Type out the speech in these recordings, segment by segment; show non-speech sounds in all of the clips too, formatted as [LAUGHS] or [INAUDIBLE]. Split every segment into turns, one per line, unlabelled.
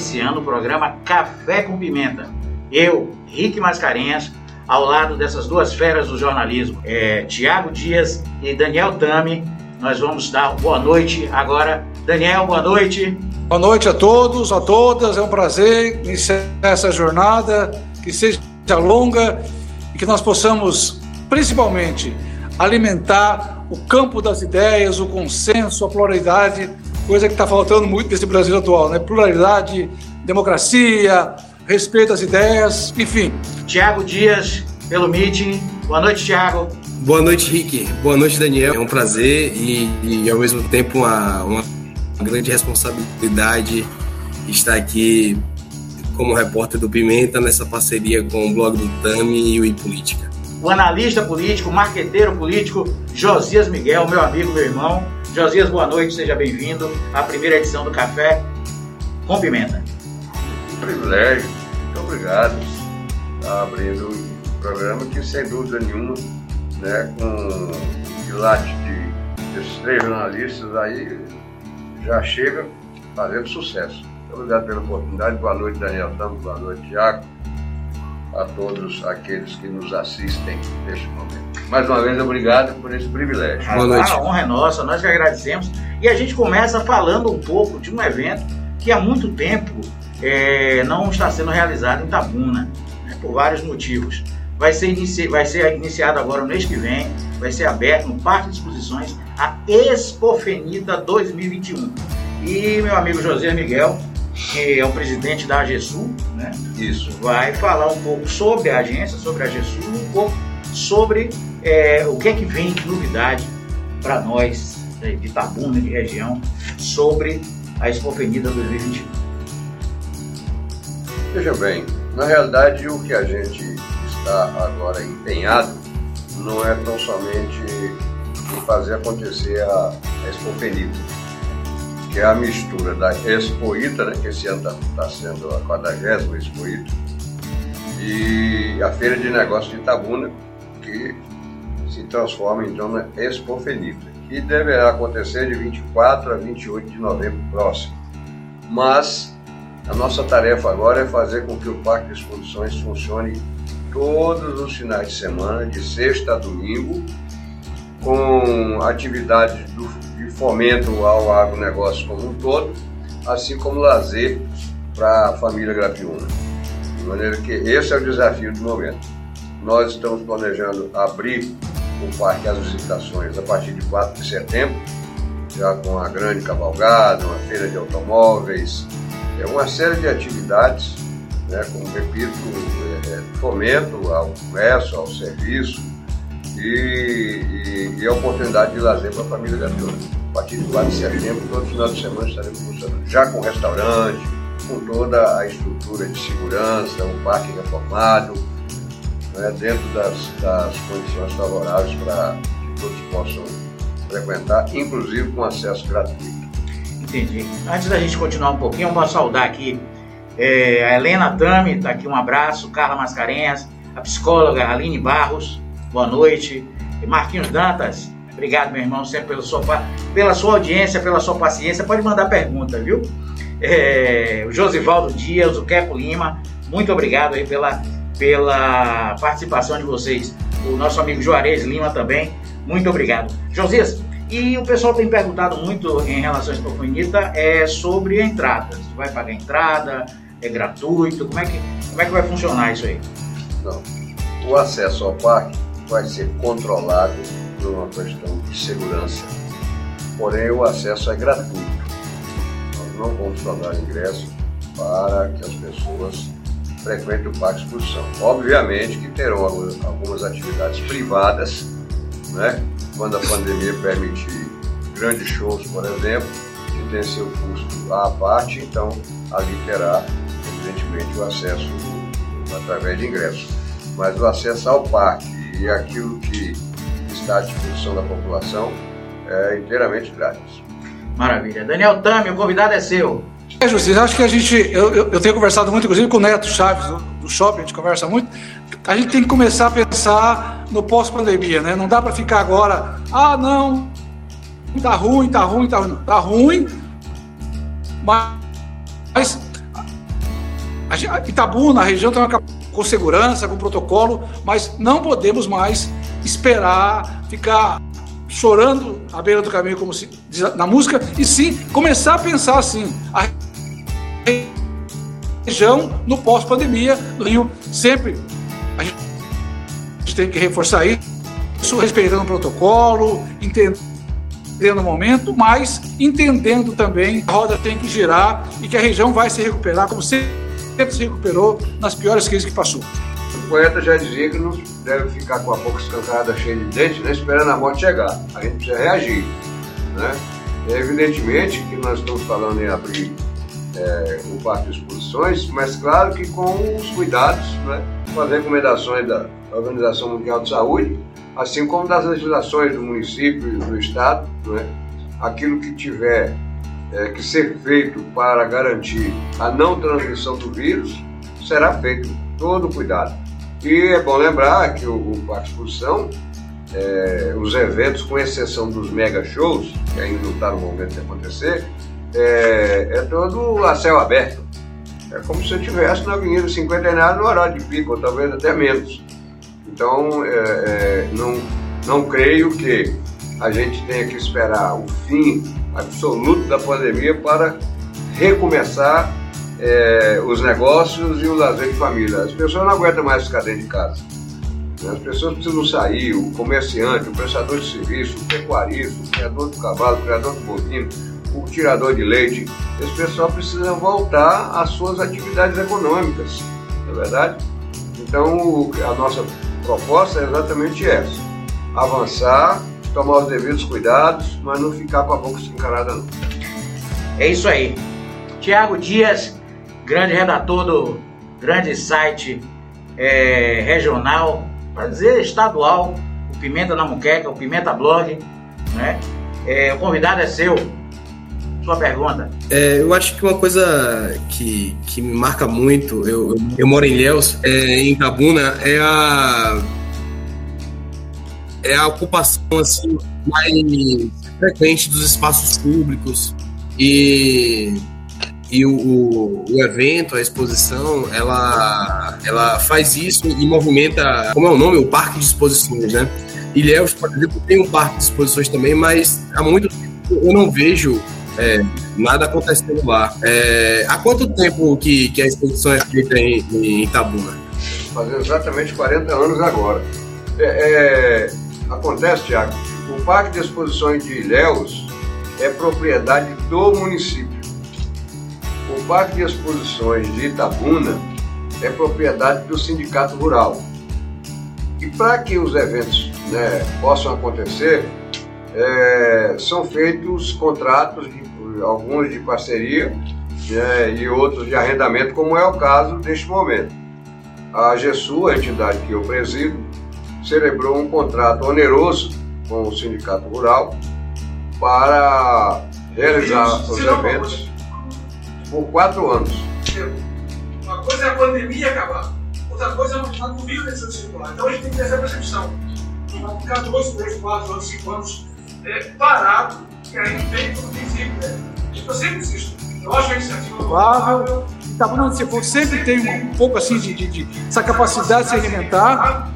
iniciando o programa Café com Pimenta. Eu, Rick Mascarenhas, ao lado dessas duas feras do jornalismo, é, Tiago Dias e Daniel Tami, nós vamos dar boa noite agora. Daniel, boa noite.
Boa noite a todos, a todas. É um prazer iniciar essa jornada, que seja longa e que nós possamos, principalmente, alimentar o campo das ideias, o consenso, a pluralidade, coisa que está faltando muito nesse Brasil atual, né? Pluralidade, democracia, respeito às ideias, enfim.
Tiago Dias, pelo meeting. Boa noite, Tiago.
Boa noite, Rick. Boa noite, Daniel. É um prazer e, e ao mesmo tempo uma, uma grande responsabilidade estar aqui como repórter do Pimenta nessa parceria com o blog do Tami e o iPolítica.
O analista político, marqueteiro político, Josias Miguel, meu amigo, meu irmão. Josias, boa noite, seja bem-vindo à primeira edição do Café com Pimenta.
Privilégio, muito obrigado. Está abrindo um programa que, sem dúvida nenhuma, né, com o quilate de, desses três jornalistas aí, já chega fazendo sucesso. Muito obrigado pela oportunidade. Boa noite, Daniel Santos. Boa noite, Tiago. A todos aqueles que nos assistem neste momento. Mais uma vez, obrigado por esse privilégio.
Boa noite. A honra é nossa, nós que agradecemos. E a gente começa falando um pouco de um evento que há muito tempo é, não está sendo realizado em Tabuna, né, por vários motivos vai ser, inici vai ser iniciado agora no mês que vem, vai ser aberto no Parque de Exposições a Expofenita 2021. E meu amigo José Miguel, que é o presidente da AGESUL, né?
Isso.
Vai falar um pouco sobre a agência, sobre a AGESUL, um pouco sobre é, o que é que vem de novidade para nós né, de Itabuna, de região, sobre a Expofenita 2021.
Veja bem, na realidade o que a gente está agora empenhado não é tão somente em fazer acontecer a, a Expo que é a mistura da Expoita, né, que esse ano está tá sendo a 40 Expoita, e a Feira de Negócios de Itabuna, que se transforma então na Expo que deverá acontecer de 24 a 28 de novembro próximo. Mas a nossa tarefa agora é fazer com que o Parque de Exposições funcione todos os finais de semana, de sexta a domingo, com atividades do, fomento ao agronegócio como um todo, assim como lazer para a família Grapiúna. De maneira que esse é o desafio do momento. Nós estamos planejando abrir o Parque às visitações a partir de 4 de setembro, já com a grande cavalgada, uma feira de automóveis, é uma série de atividades, né, como repito, é, fomento ao comércio, ao serviço e, e, e a oportunidade de lazer para a família Gaviões. De 4 de setembro, todo final de semana estaremos funcionando, já com restaurante, com toda a estrutura de segurança, um parque reformado, né, dentro das, das condições favoráveis para que todos possam frequentar, inclusive com acesso gratuito.
Entendi. Antes da gente continuar um pouquinho, eu vou saudar aqui é, a Helena Tami, está aqui um abraço, Carla Mascarenhas, a psicóloga Aline Barros, boa noite. E Marquinhos Dantas, obrigado, meu irmão, sempre pela sua, pela sua audiência, pela sua paciência. Pode mandar pergunta, viu? É, o Josivaldo Dias, o Kepo Lima, muito obrigado aí pela, pela participação de vocês. O nosso amigo Juarez Lima também, muito obrigado. Josias, e o pessoal tem perguntado muito em relação à Expo é sobre a entrada. Se vai pagar entrada, é gratuito? Como é que, como é que vai funcionar isso aí?
Não. O acesso ao parque vai ser controlado por uma questão de segurança, porém o acesso é gratuito. Nós não vamos cobrar ingresso para que as pessoas frequentem o Parque Exposição. Obviamente que terão algumas atividades privadas, né? quando a pandemia permitir grandes shows, por exemplo, que tem seu custo à parte, então ali terá evidentemente, o acesso através de ingressos. Mas o acesso ao parque e aquilo que está à disposição da população é inteiramente grátis.
Maravilha. Daniel Tami, o convidado é seu.
É, Justiça, acho que a gente, eu, eu, eu, tenho conversado muito, inclusive com o Neto Chaves, do, do shopping, a gente conversa muito, a gente tem que começar a pensar no pós-pandemia, né? Não dá para ficar agora, ah, não, tá ruim, tá ruim, tá ruim. Tá ruim, mas a a região tem uma com segurança, com protocolo, mas não podemos mais esperar, ficar chorando à beira do caminho, como se diz na música, e sim começar a pensar assim. A região no pós-pandemia, no Rio, sempre a gente tem que reforçar isso, respeitando o protocolo, entendendo o momento, mas entendendo também que a roda tem que girar e que a região vai se recuperar, como sempre se recuperou nas piores crises que passou.
Poeta já dizia que não deve ficar com a boca escancarada cheia de dentes, né, esperando a morte chegar. A gente precisa reagir. Né? É evidentemente que nós estamos falando em abrir é, um parque de exposições, mas claro que com os cuidados, né, com as recomendações da Organização Mundial de Saúde, assim como das legislações do município e do estado, né, aquilo que tiver é, que ser feito para garantir a não transmissão do vírus, será feito todo cuidado. E é bom lembrar que o, o Parque Exposição, é, os eventos, com exceção dos mega shows, que ainda não está no momento de acontecer, é, é todo a céu aberto. É como se eu estivesse na Avenida Cinquentenário no horário de pico, ou talvez até menos. Então, é, é, não, não creio que a gente tenha que esperar o fim absoluto da pandemia para recomeçar é, os negócios e o lazer de família. As pessoas não aguentam mais ficar dentro de casa. As pessoas precisam sair, o comerciante, o prestador de serviço, o pecuarista, o criador do cavalo, o criador do bovino, o tirador de leite. Esse pessoal precisa voltar às suas atividades econômicas, não é verdade? Então, a nossa proposta é exatamente essa: avançar tomar os devidos cuidados, mas não ficar com a boca escancarada não.
É isso aí. Tiago Dias, grande redator do grande site é, regional, para dizer estadual, o Pimenta na Muqueca, o Pimenta Blog, né? É, o convidado é seu. Sua pergunta.
É, eu acho que uma coisa que, que me marca muito, eu, eu moro em Ilhéus, é, em Itabuna, é a é a ocupação assim mais frequente dos espaços públicos e e o, o, evento, a exposição, ela, ela faz isso e movimenta, como é o nome? O Parque de Exposições, né? Ilhéus, por exemplo, tem um parque de exposições também, mas há muito tempo eu não vejo é, nada acontecendo lá. É, há quanto tempo que, que a exposição é feita em, em Itabuna?
Fazendo exatamente 40 anos agora. É, é Acontece, Tiago, o Parque de Exposições de Ilhéus é propriedade do município. O Parque de Exposições de Itabuna é propriedade do Sindicato Rural. E para que os eventos né, possam acontecer, é, são feitos contratos, de, alguns de parceria né, e outros de arrendamento, como é o caso deste momento. A GESU, a entidade que eu presido, celebrou um contrato oneroso com o Sindicato Rural para realizar os eventos por quatro anos.
Uma coisa é a pandemia acabar, outra coisa é não estar no vírus deixando circular. Então a gente tem que ter essa percepção. Vai ficar dois, três, quatro anos, cinco anos é, parado e aí vem como princípio. Né? Eu sempre insisto. Eu acho a iniciativa louvável. Itabuna sempre tem um, um pouco assim de, de, de, essa capacidade de se reinventar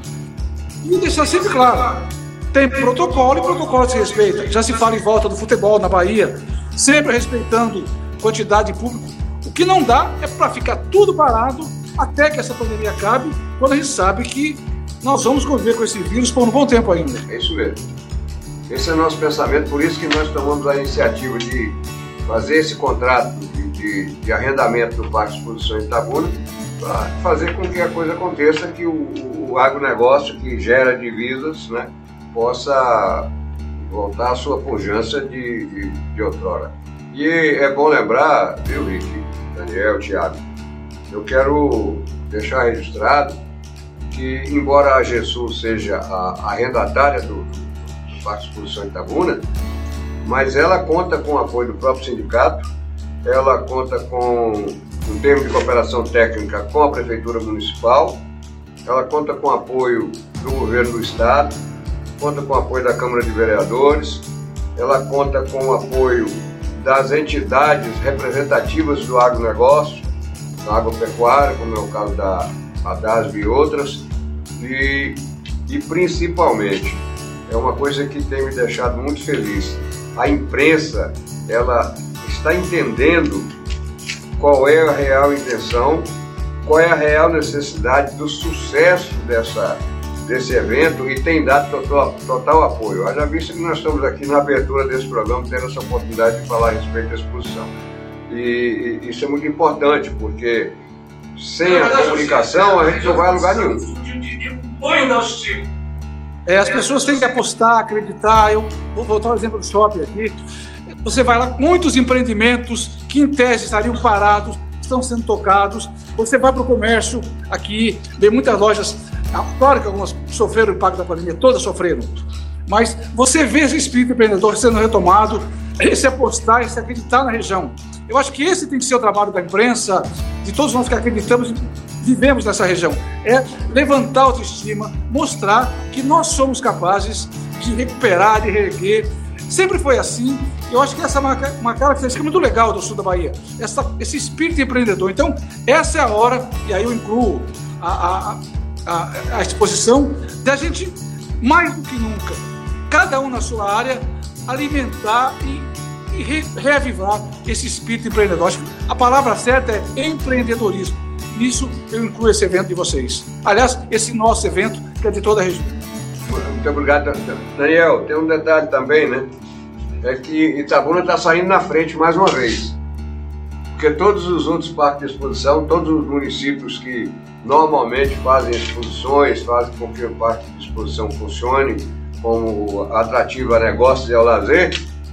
e deixar sempre claro: tem protocolo e protocolo se respeita. Já se fala em volta do futebol na Bahia, sempre respeitando quantidade de público. O que não dá é para ficar tudo parado até que essa pandemia acabe, quando a gente sabe que nós vamos conviver com esse vírus por um bom tempo ainda.
É isso mesmo. Esse é o nosso pensamento, por isso que nós tomamos a iniciativa de fazer esse contrato de, de, de arrendamento do Parque de Exposição Itabuna, para fazer com que a coisa aconteça, que o, o agronegócio que gera divisas né, possa voltar à sua pujança de, de outrora. E é bom lembrar, viu, Rick, Daniel, Tiago, eu quero deixar registrado que, embora a GESUL seja a arrendatária do, do Parque Exposição Itabuna, mas ela conta com o apoio do próprio sindicato, ela conta com um termo de cooperação técnica com a Prefeitura Municipal, ela conta com apoio do governo do estado, conta com apoio da Câmara de Vereadores, ela conta com o apoio das entidades representativas do agronegócio, da agropecuária, como é o caso da ADASB e outras, e, e principalmente, é uma coisa que tem me deixado muito feliz, a imprensa, ela está entendendo qual é a real intenção, qual é a real necessidade do sucesso dessa, desse evento e tem dado total, total apoio. Haja visto que nós estamos aqui na abertura desse programa tendo essa oportunidade de falar a respeito da exposição. E, e isso é muito importante, porque sem a comunicação a gente não vai a lugar nenhum.
É, as pessoas têm que apostar, acreditar. Eu vou voltar ao exemplo do shopping aqui. Você vai lá, muitos empreendimentos que em tese estariam parados, estão sendo tocados. Você vai para o comércio aqui, vê muitas lojas, claro que algumas sofreram o impacto da pandemia, todas sofreram. Mas você vê esse espírito empreendedor sendo retomado, esse apostar, esse acreditar na região. Eu acho que esse tem que ser o trabalho da imprensa, de todos nós que acreditamos vivemos nessa região. É levantar a autoestima, mostrar que nós somos capazes de recuperar, de reerguer. Sempre foi assim. Eu acho que essa é uma, característica muito legal do sul da Bahia, essa, esse espírito empreendedor. Então, essa é a hora, e aí eu incluo a, a, a exposição, da gente, mais do que nunca, cada um na sua área, alimentar e e re reavivar esse espírito empreendedor. A palavra certa é empreendedorismo. Nisso eu incluo esse evento de vocês. Aliás, esse nosso evento, que é de toda a região.
Muito obrigado, Daniel. Tem um detalhe também, né? É que Itabuna está saindo na frente mais uma vez. Porque todos os outros parques de exposição, todos os municípios que normalmente fazem exposições, fazem com que o parque de exposição funcione como atrativo a negócios e ao lazer,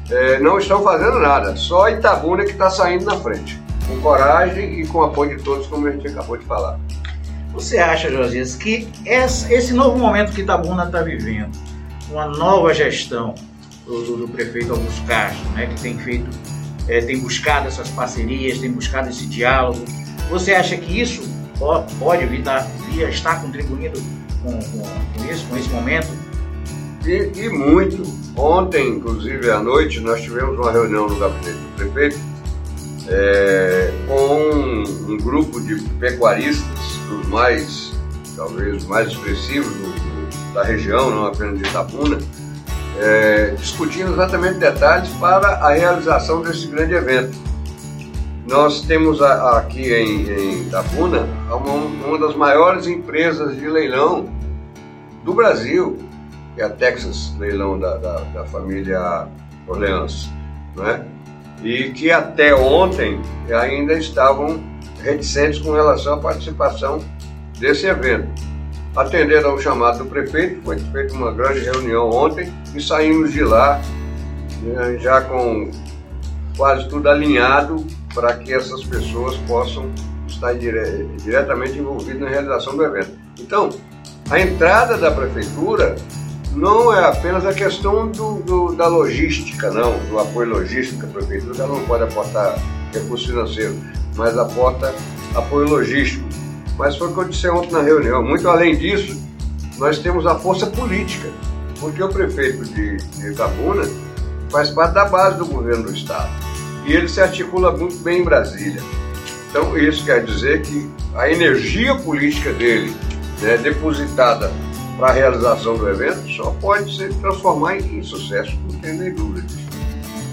é, não estão fazendo nada. Só Itabuna que está saindo na frente. Com coragem e com apoio de todos, como a gente acabou de falar.
Você acha, Josias, que esse novo momento que Itabuna está vivendo, uma nova gestão do, do, do, prefeito Augusto Castro, né, que tem feito, é, tem buscado essas parcerias, tem buscado esse diálogo, você acha que isso pode vir, vir estar contribuindo com, com, com isso, com esse momento?
E, e, muito. Ontem, inclusive à noite, nós tivemos uma reunião no gabinete do prefeito é, com um, um, grupo de pecuaristas, os mais, talvez, mais expressivos do, do, da região, não apenas de Itapuna, é, discutindo exatamente detalhes para a realização desse grande evento. Nós temos a, aqui em, em uma, uma das maiores empresas de leilão do Brasil, que é a Texas Leilão da, da, da família Orleans, né? e que até ontem ainda estavam reticentes com relação à participação desse evento. Atendendo ao chamado do prefeito, foi feita uma grande reunião ontem e saímos de lá né, já com quase tudo alinhado para que essas pessoas possam estar dire diretamente envolvidas na realização do evento. Então, a entrada da prefeitura não é apenas a questão do, do, da logística, não, do apoio logístico. A prefeitura não pode aportar recurso financeiro, mas aporta apoio logístico. Mas foi o que eu disse ontem na reunião. Muito além disso, nós temos a força política, porque o prefeito de, Itabuna faz parte da base do governo do Estado. E ele se articula muito bem em Brasília. Então, isso quer dizer que a energia política dele, né, depositada para a realização do evento só pode se transformar em sucesso, não tem nem dúvida disso.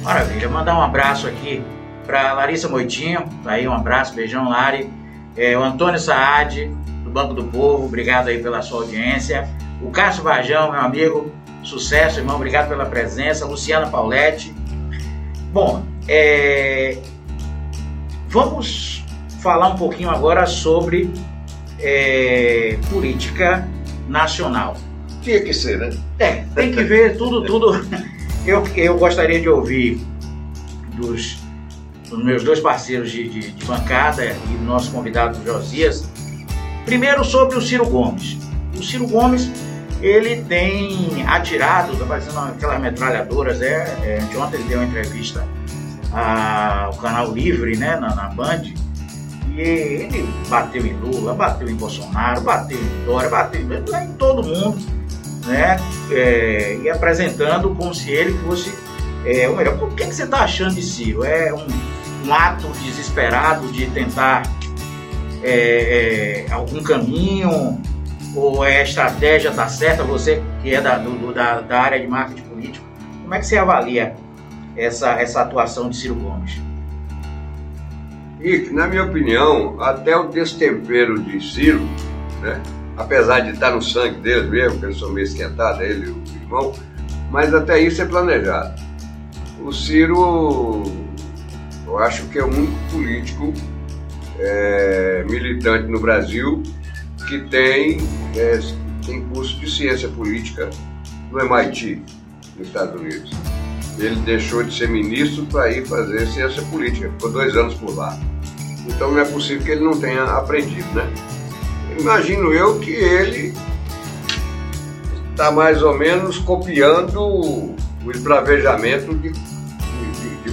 Maravilha, mandar um abraço aqui para Larissa Moitinho, tá aí um abraço, beijão Lari, é, o Antônio Saad, do Banco do Povo, obrigado aí pela sua audiência, o Cássio Varjão, meu amigo, sucesso, irmão, obrigado pela presença, Luciana Pauletti. Bom, é, vamos falar um pouquinho agora sobre é, política nacional.
Tinha que ser, né?
É, tem que ver tudo, tudo. [LAUGHS] Eu, eu gostaria de ouvir dos, dos meus dois parceiros de, de, de bancada e do nosso convidado Josias. Primeiro sobre o Ciro Gomes. O Ciro Gomes ele tem atirado, está fazendo aquelas metralhadoras. É, é, anteontem ele deu uma entrevista ao canal Livre, né, na, na Band, ele bateu em Lula, bateu em Bolsonaro, bateu em Dória, bateu em, em todo mundo, né? É, e apresentando como se ele fosse É, ou melhor, o que, que você está achando de Ciro? É um, um ato desesperado de tentar é, é, algum caminho? Ou é a estratégia está certa? Você que é da, do, da, da área de marketing político, como é que você avalia essa, essa atuação de Ciro Gomes?
Rick, na minha opinião, até o destempero de Ciro, né, apesar de estar no sangue dele mesmo, que eles são meio esquentados, ele e o irmão, mas até isso é planejado. O Ciro, eu acho que é o único político é, militante no Brasil que tem, é, tem curso de ciência política no MIT, nos Estados Unidos. Ele deixou de ser ministro para ir fazer ciência política, ficou dois anos por lá. Então não é possível que ele não tenha aprendido, né? Imagino eu que ele está mais ou menos copiando o esbravejamento de,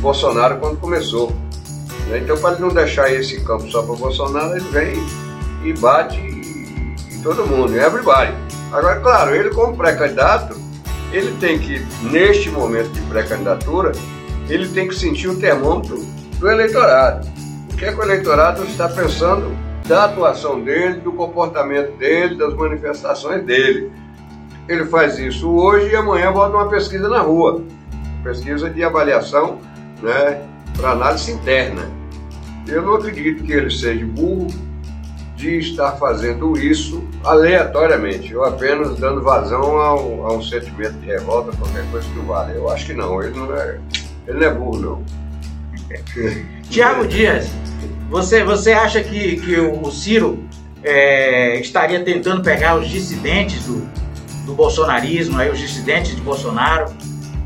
Bolsonaro quando começou. Né? Então, para ele não deixar esse campo só para Bolsonaro, ele vem e bate em todo mundo, em everybody. Agora, claro, ele como pré-candidato, ele tem que, neste momento de pré-candidatura, ele tem que sentir o termômetro do eleitorado. O que é que o eleitorado está pensando da atuação dele, do comportamento dele, das manifestações dele. Ele faz isso hoje e amanhã bota uma pesquisa na rua, pesquisa de avaliação né, para análise interna. Eu não acredito que ele seja burro de estar fazendo isso aleatoriamente, ou apenas dando vazão a um, a um sentimento de revolta, qualquer coisa que vale. Eu acho que não, ele não é, ele não é burro, não. [LAUGHS]
Tiago Dias, você, você acha que, que o Ciro é, estaria tentando pegar os dissidentes do, do bolsonarismo, aí, os dissidentes de Bolsonaro?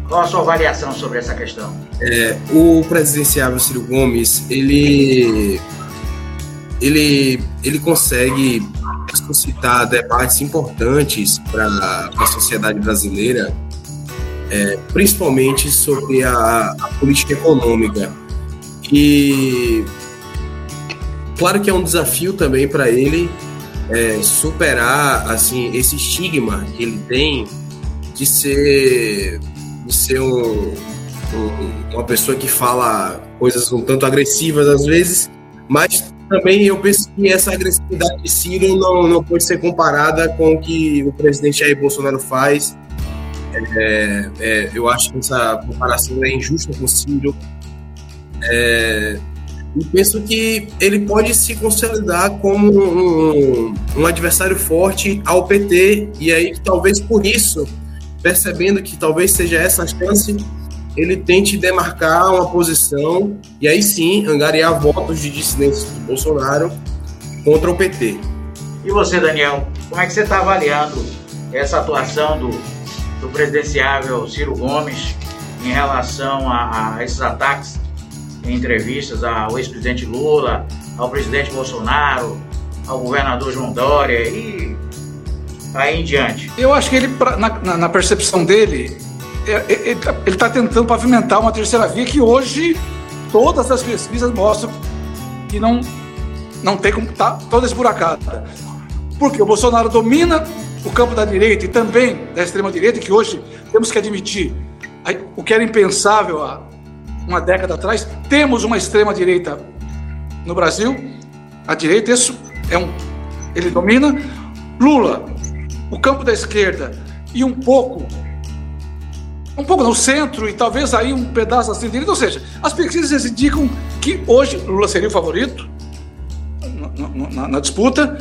Qual a sua avaliação sobre essa questão?
É, o presidenciável Ciro Gomes, ele, ele, ele consegue suscitar debates importantes para a sociedade brasileira, é, principalmente sobre a, a política econômica. E claro que é um desafio também para ele é, superar assim esse estigma que ele tem de ser de ser um, uma pessoa que fala coisas um tanto agressivas às vezes, mas também eu penso que essa agressividade de Ciro não, não pode ser comparada com o que o presidente Jair Bolsonaro faz. É, é, eu acho que essa comparação é injusta com o Ciro. É, e penso que ele pode se consolidar como um, um, adversário forte ao PT, e aí talvez por isso, percebendo que talvez seja essa a chance, ele tente demarcar uma posição e aí sim angariar votos de dissidentes do Bolsonaro contra o PT.
E você, Daniel, como é que você está avaliando essa atuação do, do presidenciável Ciro Gomes em relação a, a esses ataques em entrevistas ao ex-presidente Lula, ao presidente Bolsonaro, ao governador João Dória e aí em diante.
Eu acho que ele, na, na percepção dele, ele está tentando pavimentar uma terceira via que hoje todas as pesquisas mostram que não, não tem como estar tá toda esburacada. Porque o Bolsonaro domina o campo da direita e também da extrema-direita, que hoje temos que admitir o que era impensável há uma década atrás, temos uma extrema direita no Brasil. A direita, isso é um, ele domina. Lula, o campo da esquerda e um pouco, um pouco no centro e talvez aí um pedaço assim direita. Ou seja, as pesquisas indicam que hoje Lula seria o favorito na, na, na disputa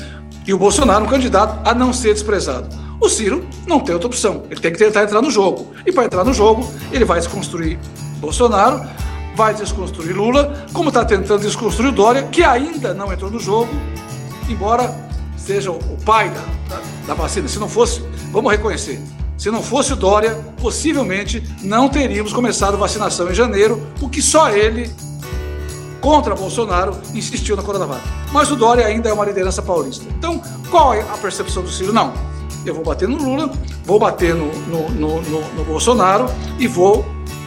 e o Bolsonaro um candidato a não ser desprezado. O Ciro não tem outra opção, ele tem que tentar entrar no jogo. E para entrar no jogo, ele vai se construir Bolsonaro vai desconstruir Lula, como está tentando desconstruir Dória, que ainda não entrou no jogo, embora seja o pai da, da, da vacina. Se não fosse, vamos reconhecer, se não fosse o Dória, possivelmente não teríamos começado vacinação em janeiro, porque só ele, contra Bolsonaro, insistiu na Coronavac. Mas o Dória ainda é uma liderança paulista. Então, qual é a percepção do Ciro? Não, eu vou bater no Lula, vou bater no, no, no, no Bolsonaro e vou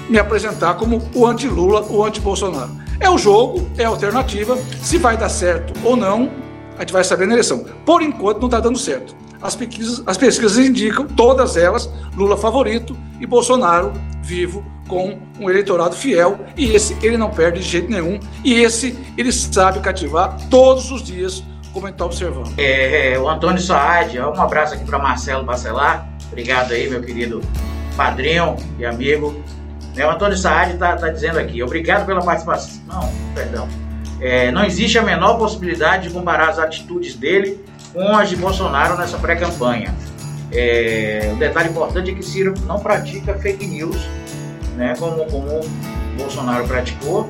me apresentar como o anti-Lula, o anti-Bolsonaro. É o jogo, é a alternativa. Se vai dar certo ou não, a gente vai saber na eleição. Por enquanto, não está dando certo. As pesquisas, as pesquisas indicam, todas elas, Lula favorito e Bolsonaro vivo com um eleitorado fiel. E esse ele não perde de jeito nenhum. E esse ele sabe cativar todos os dias, como está observando.
É, é, o Antônio Saad, um abraço aqui para Marcelo Bacelar. Obrigado aí, meu querido padrinho e amigo. É, o Antônio Saad está tá dizendo aqui, obrigado pela participação. Não, perdão. É, não existe a menor possibilidade de comparar as atitudes dele com as de Bolsonaro nessa pré-campanha. É, um detalhe importante é que Ciro não pratica fake news, né, como, como Bolsonaro praticou.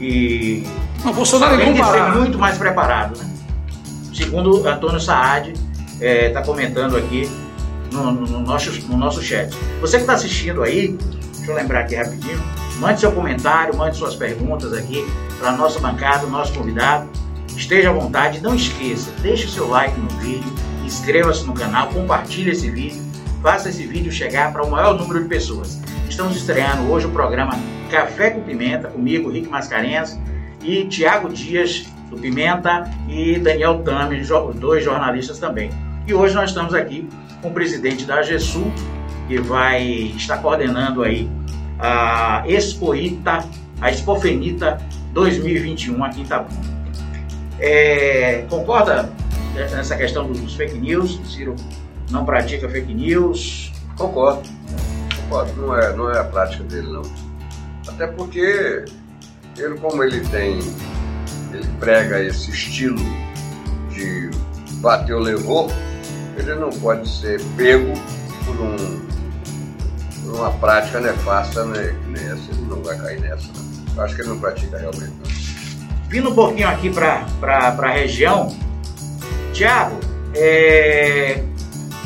E
não, Bolsonaro
além de ser muito mais preparado. Né? Segundo Antônio Saad, está é, tá comentando aqui no, no, no, nosso, no nosso chat. Você que está assistindo aí, deixa eu lembrar aqui rapidinho, mande seu comentário, mande suas perguntas aqui para a nossa bancada, o nosso convidado. Esteja à vontade, não esqueça, deixe o seu like no vídeo, inscreva-se no canal, compartilhe esse vídeo, faça esse vídeo chegar para o maior número de pessoas. Estamos estreando hoje o programa Café com Pimenta, comigo, Rick Mascarenhas, e Tiago Dias, do Pimenta, e Daniel Tami, dois jornalistas também. E hoje nós estamos aqui com o presidente da AGESUL, que vai estar coordenando aí a Expoita, a Expofenita 2021 aqui em Itabuna. É, concorda nessa questão dos fake news? Ciro não pratica fake news?
Concordo. Concordo. Não é, não é a prática dele, não. Até porque ele, como ele tem, ele prega esse estilo de bateu, levou, ele não pode ser pego por, um, uma prática nefasta né, nessa. Ele não vai cair nessa. Não. Acho que ele não pratica realmente. Não.
Vindo um pouquinho aqui para a região, Tiago, é,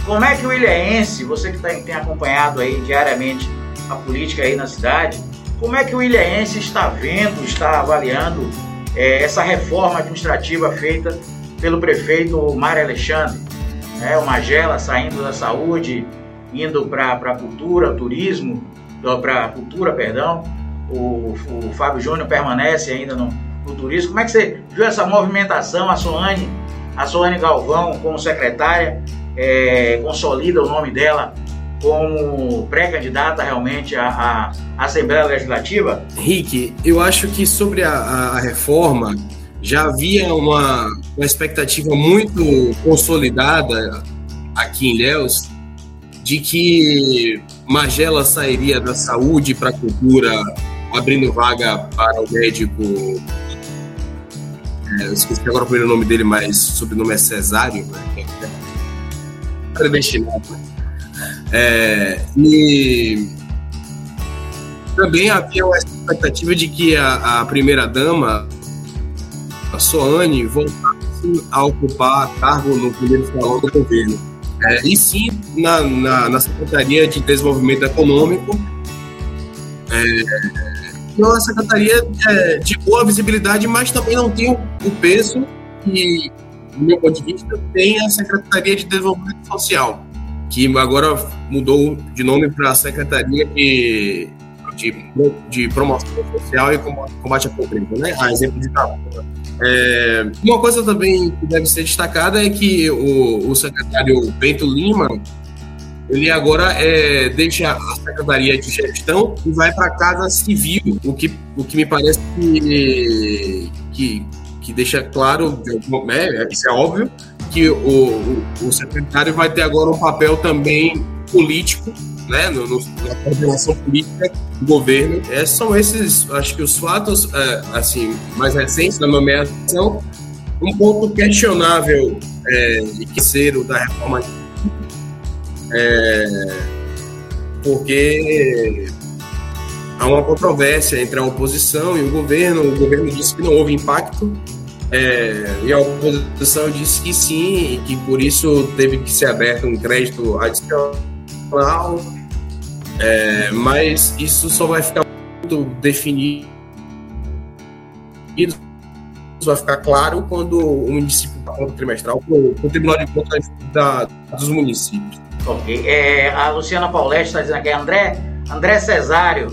como é que o ilhaense, você que tá, tem acompanhado aí diariamente a política aí na cidade, como é que o ilhaense está vendo, está avaliando é, essa reforma administrativa feita pelo prefeito Mário Alexandre? É, o Magela saindo da saúde, indo para a cultura, turismo, para cultura, perdão. O, o Fábio Júnior permanece ainda no, Como é que você viu essa movimentação? A Soane, a Soane Galvão, como secretária, é, consolida o nome dela como pré-candidata realmente à, à, Assembleia Legislativa?
Rick, eu acho que sobre a, a reforma já havia uma, uma expectativa muito consolidada aqui em Léus de que Magela sairia da saúde para a cultura, abrindo vaga para o médico eu esqueci agora o primeiro nome dele, mas o sobrenome é Cesário, né? Predestinado. É, e também havia uma expectativa de que a, a primeira-dama, a Soane, voltasse a ocupar cargo no primeiro salão do governo. É, e sim na, na, na, Secretaria de Desenvolvimento Econômico. É, é uma secretaria é, de boa visibilidade, mas também não tem o peso que, do meu ponto de vista, tem a Secretaria de Desenvolvimento Social, que agora mudou de nome para a Secretaria de, de, de, Promoção Social e Combate à Pobreza, né? A exemplo de Itabuna. É, uma coisa também que deve ser destacada é que o, o secretário Bento Lima ele agora é, deixa a Secretaria de Gestão e vai para a Casa Civil, o que, o que me parece que, que, que deixa claro, é, isso é óbvio, que o, o, o, secretário vai ter agora um papel também político, né, no, no, na coordenação política do governo. É, são esses, acho que os fatos é, assim mais recentes da nomeação. Um ponto questionável é, e que ser o da reforma é, porque há uma controvérsia entre a oposição e o governo. O governo disse que não houve impacto é, e a oposição disse que sim, e que por isso teve que ser aberto um crédito adicional. É, mas isso só vai ficar muito definido, vai ficar claro quando o município conta trimestral para o Tribunal de Contas da, dos municípios.
Ok. É, a Luciana Paulette está dizendo aqui, André, André Cesário,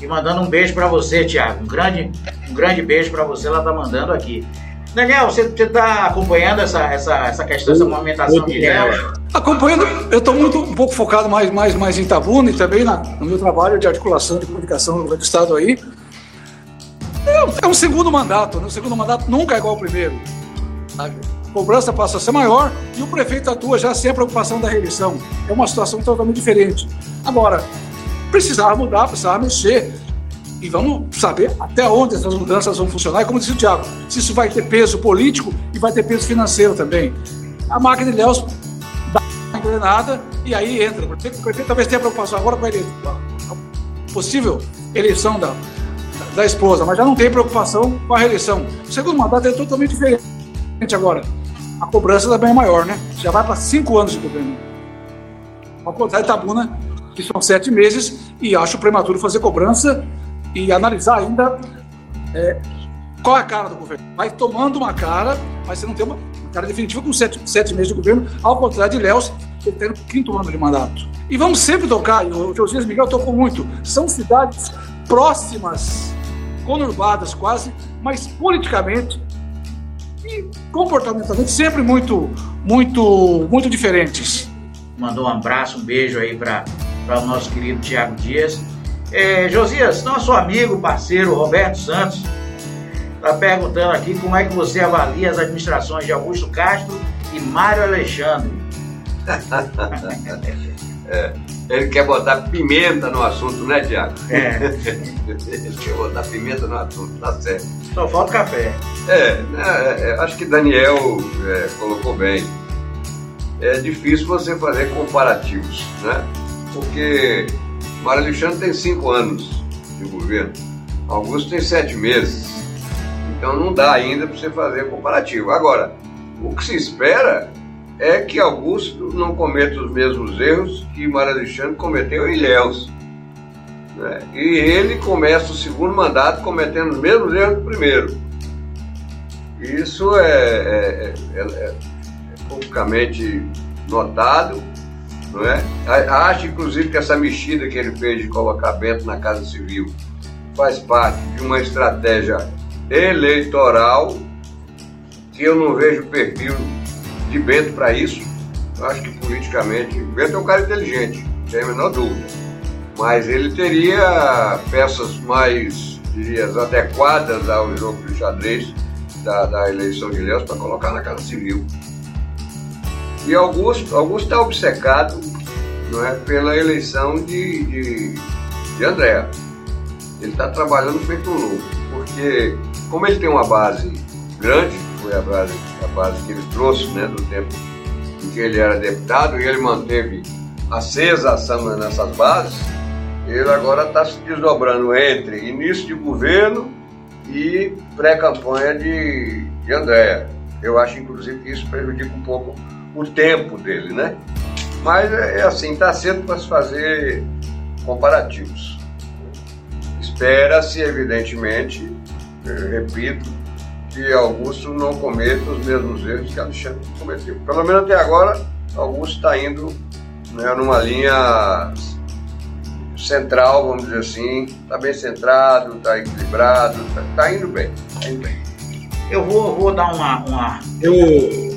e mandando um beijo para você, Tiago. Um grande, um grande beijo para você, ela está mandando aqui. Daniel, você está acompanhando essa, essa, essa questão, essa movimentação de Léo?
Acompanhando, eu estou muito um pouco focado mais, mais, mais em Tabuna e também na, no meu trabalho de articulação de comunicação do Estado aí. É, é um segundo mandato, né? o segundo mandato nunca é igual ao primeiro. Sabe? A cobrança passa a ser maior e o prefeito atua já sem a preocupação da reeleição. É uma situação totalmente diferente. Agora, precisava mudar, precisava mexer. E vamos saber até onde essas mudanças vão funcionar. E como disse o Tiago, se isso vai ter peso político e vai ter peso financeiro também. A máquina de Léus dá uma engrenada e aí entra. O prefeito talvez tenha preocupação agora com a possível eleição da, da esposa, mas já não tem preocupação com a reeleição. O segundo mandato é totalmente diferente agora. A cobrança também é maior, né? Já vai para cinco anos de governo. Ao contrário de Tabuna, que são sete meses, e acho prematuro fazer cobrança e analisar ainda é, qual é a cara do governo. Vai tomando uma cara, mas você não tem uma, cara definitiva com sete, sete meses de governo, ao contrário de Léus, que tem o quinto ano de mandato. E vamos sempre tocar, e o Josias Miguel tocou muito, são cidades próximas, conurbadas quase, mas politicamente e comportamentalmente sempre muito, muito, muito diferentes.
Mandou um abraço, um beijo aí para o nosso querido Tiago Dias é, Josias, nosso amigo, parceiro Roberto Santos, está perguntando aqui como é que você avalia as administrações de Augusto Castro e Mário Alexandre. [LAUGHS] [LAUGHS]
é, ele quer botar pimenta no assunto, né, Tiago?
É.
ele quer botar pimenta no assunto, tá certo.
Só falta café.
É, é, é acho que Daniel é, colocou bem. É difícil você fazer comparativos, né? Porque Mário Alexandre tem cinco anos de governo, Augusto tem sete meses. Então não dá ainda para você fazer comparativo. Agora, o que se espera é que Augusto não cometa os mesmos erros que Mário Alexandre cometeu em Ilhéus. Né? E ele começa o segundo mandato cometendo os mesmos erros do primeiro. Isso é, é, é, é, é publicamente notado não é? Acho, inclusive, que essa mexida que ele fez de colocar Bento na Casa Civil faz parte de uma estratégia eleitoral que eu não vejo perfil de Bento para isso. Eu acho que politicamente, Bento é um cara inteligente, sem a menor dúvida. Mas ele teria peças mais, diria, adequadas ao jogo de xadrez da, da eleição de Léus para colocar na Casa Civil. E Augusto, Augusto está obcecado não é, pela eleição de, de, de André. Ele está trabalhando feito um louco, porque como ele tem uma base grande, foi a base, a base que ele trouxe né, do tempo em que ele era deputado, e ele manteve acesa a samba nessas bases, ele agora está se desdobrando entre início de governo e pré-campanha de, de Andréa. Eu acho, inclusive, que isso prejudica um pouco o tempo dele, né? Mas é, é assim, está cedo para se fazer comparativos. Espera-se, evidentemente, repito, que Augusto não cometa os mesmos erros que Alexandre cometeu. Pelo menos até agora, Augusto está indo né, numa linha central, vamos dizer assim, está bem centrado, está equilibrado, está tá indo bem. Tá indo bem.
Eu vou, vou dar uma, uma.
Eu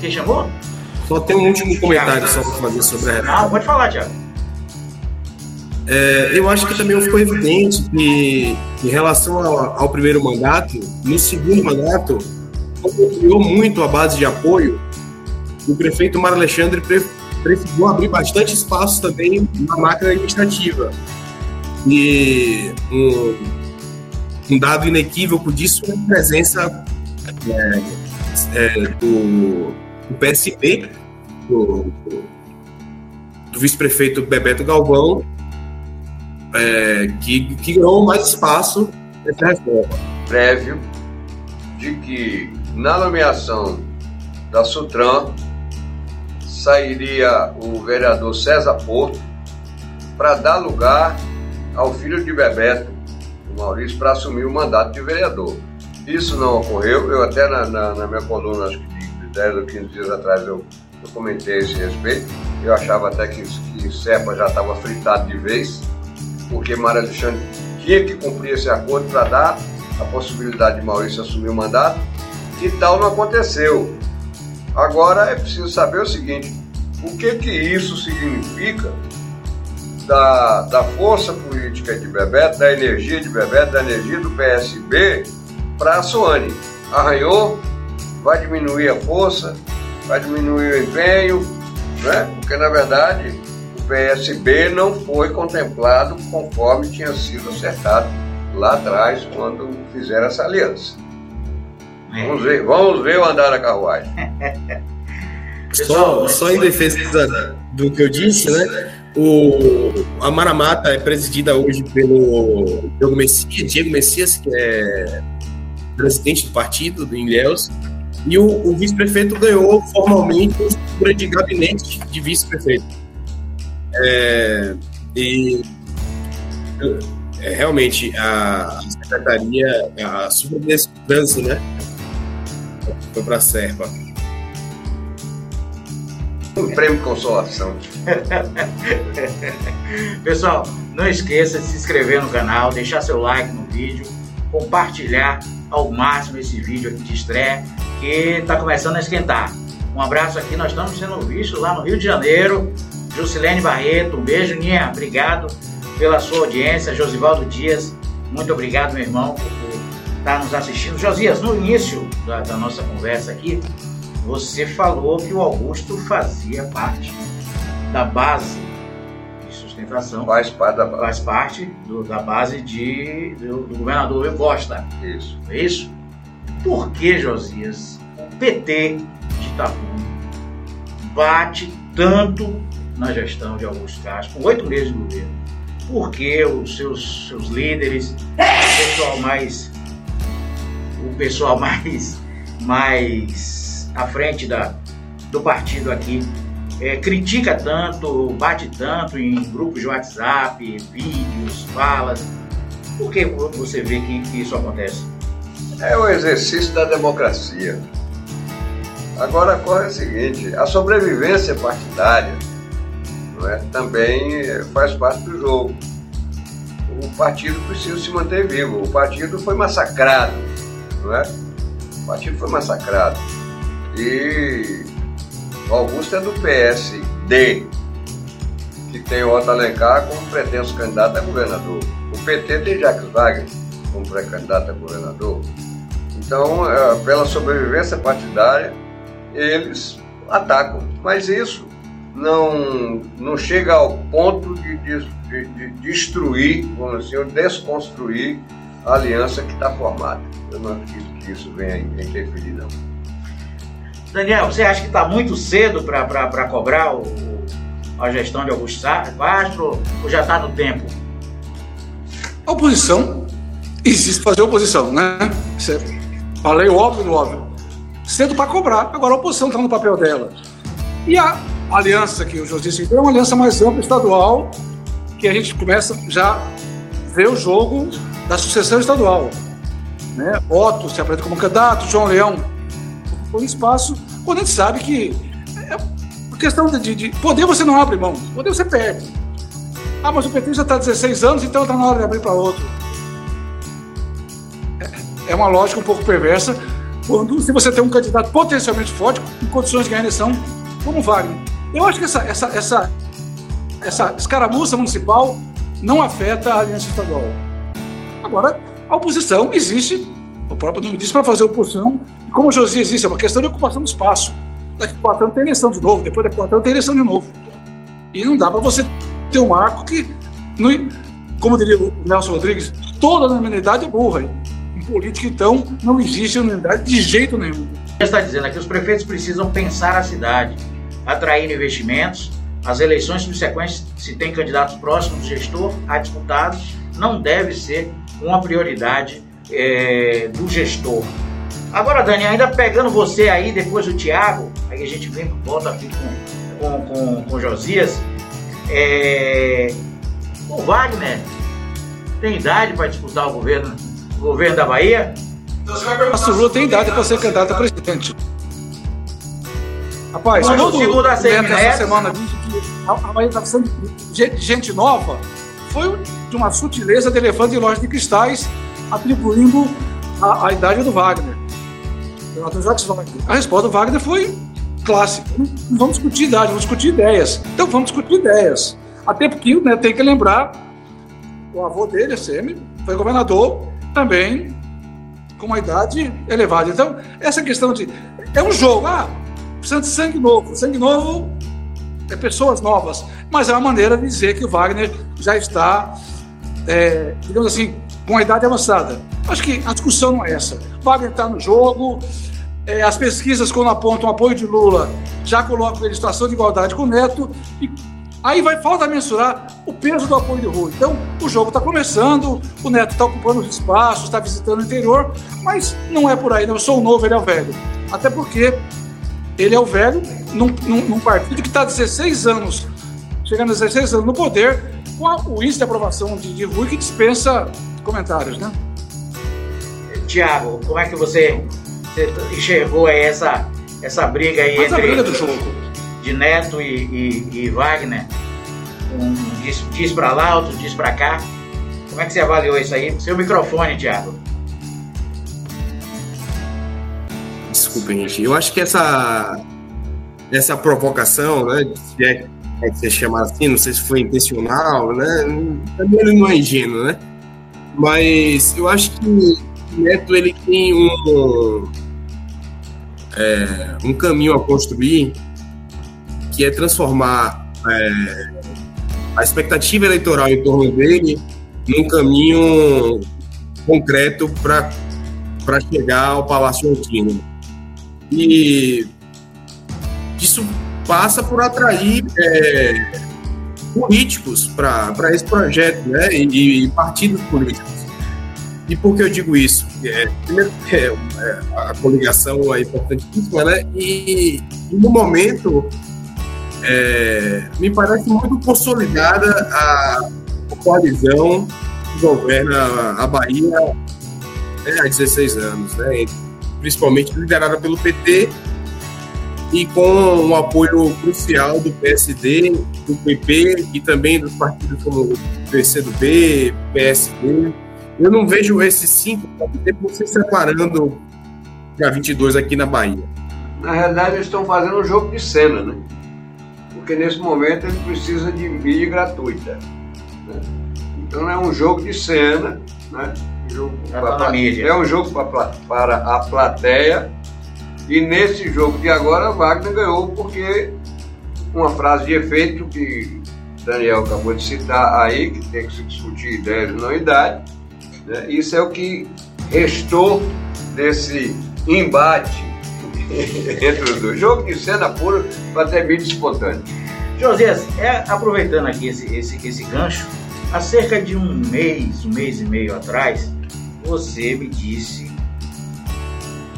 quem chamou?
Só tem um último comentário só para fazer sobre a
reforma. Não, pode falar, Tiago.
É, eu acho que também ficou evidente que, em relação ao, ao primeiro mandato, no segundo mandato, criou muito a base de apoio, o prefeito Mário Alexandre precisou abrir bastante espaço também na máquina administrativa. E um, um dado inequívoco disso é a presença é, é, do o PSB, do, do vice-prefeito Bebeto Galvão, é, que, que ganhou mais espaço nessa reforma.
Prévio de que na nomeação da Sutran sairia o vereador César Porto para dar lugar ao filho de Bebeto, o Maurício, para assumir o mandato de vereador. Isso não ocorreu, eu até na, na, na minha coluna, acho que 10 ou 15 dias atrás eu, eu comentei esse respeito. Eu achava até que, que Serpa já estava fritado de vez, porque Mário Alexandre tinha que cumprir esse acordo para dar a possibilidade de Maurício assumir o mandato e tal não aconteceu. Agora é preciso saber o seguinte: o que que isso significa da, da força política de Bebeto, da energia de Bebeto, da energia do PSB para a Soane? Arranhou, vai diminuir a força, vai diminuir o empenho, né? porque na verdade PSB não foi contemplado conforme tinha sido acertado lá atrás quando fizeram essa aliança. Vamos ver, vamos ver o andar da carruagem. [LAUGHS]
só, só em defesa do que eu disse, né? O, a Maramata é presidida hoje pelo Diego Messias, Diego Messias, que é presidente do partido do Ilhéus, e o, o vice-prefeito ganhou formalmente a estrutura de gabinete de vice-prefeito. É, e é, realmente a secretaria, a superintendência, né? Foi para a Serpa.
Um prêmio consolação. [LAUGHS]
Pessoal, não esqueça de se inscrever no canal, deixar seu like no vídeo, compartilhar ao máximo esse vídeo aqui de estreia que está começando a esquentar. Um abraço aqui, nós estamos sendo vistos lá no Rio de Janeiro. Jusilene Barreto, um beijo, Ninha, obrigado pela sua audiência. Josivaldo Dias, muito obrigado, meu irmão, por estar nos assistindo. Josias, no início da, da nossa conversa aqui, você falou que o Augusto fazia parte da base de sustentação.
Faz parte da
base. Faz parte do, da base de, do, do governador Rui Costa.
Isso.
É isso? Por que, Josias, o PT de Itapuã bate tanto na gestão de Augusto Castro, com oito meses de governo? Por que os seus, seus líderes, o pessoal mais. o pessoal [LAUGHS] mais. mais à frente da, do partido aqui é, critica tanto, bate tanto em grupos de WhatsApp, vídeos, falas. Por que você vê que, que isso acontece?
É o exercício da democracia. Agora ocorre o seguinte, a sobrevivência partidária é, também faz parte do jogo. O partido precisa se manter vivo. O partido foi massacrado, não é? O partido foi massacrado. E o Augusto é do PSD, que tem o Otto Alencar como pretenso candidato a governador. O PT tem Jacques Wagner como pré-candidato a governador. Então, é, pela sobrevivência partidária, eles atacam. Mas isso não, não chega ao ponto de, de, de destruir, vamos dizer, desconstruir a aliança que está formada. Eu não acredito que isso venha a interferir, não.
Daniel, você acha que está muito cedo para cobrar o, a gestão de Augusto Castro ou já está no tempo?
A oposição existe fazer oposição, né? Falei o óbvio do óbvio. Cedo para cobrar, agora a oposição está no papel dela. E a aliança que o José citou é uma aliança mais ampla estadual, que a gente começa já ver o jogo da sucessão estadual. Né? Otto se apresenta como candidato, João Leão com espaço, quando a gente sabe que é questão de, de, poder você não abre mão, poder você perde. Ah, mas o PT já está 16 anos, então está na hora de abrir para outro. É, é uma lógica um pouco perversa quando se você tem um candidato potencialmente forte, em condições de ganhar eleição, como Wagner. Eu acho que essa, essa, essa, essa escaramuça municipal não afeta a aliança estadual. Agora, a oposição existe, o próprio nome diz, para fazer oposição. E como o Josias disse, é uma questão de ocupação do espaço. Daqui a quatro anos tem eleição de novo, depois daqui a quatro anos tem eleição de novo. E não dá para você ter um arco que, como diria o Nelson Rodrigues, toda unanimidade é burra. Em política, então, não existe unanimidade de jeito nenhum.
Está dizendo aqui, os prefeitos precisam pensar a cidade atrair investimentos. As eleições subsequentes, se tem candidatos próximos do gestor a disputados, não deve ser uma prioridade é, do gestor. Agora, Dani, ainda pegando você aí, depois do Thiago, aí a gente vem volta aqui com, com, com, com Josias. É, o Wagner tem idade para disputar o governo, o governo da Bahia?
Então, você vai perguntar. Lula tem idade para ser candidato a presidente. Rapaz,
Quando todo segundo a
essa semana a está precisando de gente nova, foi de uma sutileza de elefante em loja de cristais atribuindo a, a idade do Wagner. Renato Jacques Wagner. A resposta do Wagner foi clássica. Não, não vamos discutir idade, vamos discutir ideias. Então vamos discutir ideias. Até porque né, tem que lembrar, o avô dele, Semi, foi governador também com uma idade elevada. Então, essa questão de. É um jogo, ah, precisa de sangue novo. Sangue novo é pessoas novas. Mas é uma maneira de dizer que o Wagner já está, é, digamos assim, com a idade avançada. Acho que a discussão não é essa. Wagner está no jogo, é, as pesquisas, quando apontam o apoio de Lula, já colocam ele em situação de igualdade com o Neto. E aí vai falta mensurar o peso do apoio de Rui. Então, o jogo está começando, o Neto está ocupando os espaços, está visitando o interior, mas não é por aí. Não, eu sou o novo, ele é o velho. Até porque ele é o velho num, num, num partido que está 16 anos, chegando a 16 anos no poder, com a, o índice de aprovação de, de Rui que dispensa comentários, né?
Tiago, como é que você, você enxergou aí essa, essa briga aí
Mas
entre
a briga do jogo.
de Neto e, e, e Wagner? Um diz, diz para lá, outro diz para cá. Como é que você avaliou isso aí? Seu microfone, Tiago.
Eu acho que essa, essa provocação, né, se é que pode ser chamada assim, não sei se foi intencional, né, também ele não é ingênuo, né, mas eu acho que o Neto, ele tem um, é, um caminho a construir que é transformar é, a expectativa eleitoral em torno dele num caminho concreto para chegar ao Palácio Alquino. E isso passa por atrair é, políticos para esse projeto, né? E, e, partidos políticos. E por que eu digo isso? É, é, é, a coligação é importantíssima, né? E, e no momento é, me parece muito consolidada a, coalizão que governa a Bahia né, há 16 anos, né? Principalmente liderada pelo PT e com um apoio crucial do PSD, do PP e também dos partidos como o PCdoB, PSD. Eu não vejo esses cinco partidos se separando dia 22 aqui na Bahia.
Na realidade, eles estão fazendo um jogo de cena, né? Porque nesse momento eles precisam de mídia gratuita. Né? Então é um jogo de cena, né? Jogo
Já
pra-
tá na mídia.
é um jogo pra pla- para a plateia. E nesse jogo de agora, Wagner ganhou porque uma frase de efeito que Daniel acabou de citar aí, que tem que se discutir ideias e não idade. né? Isso é o que restou desse embate [LAUGHS] entre os dois. Jogo de cena pura para ter mídia espontânea.
Josias, é, aproveitando aqui esse, esse, esse gancho, há cerca de um mês, um mês e meio atrás, você me disse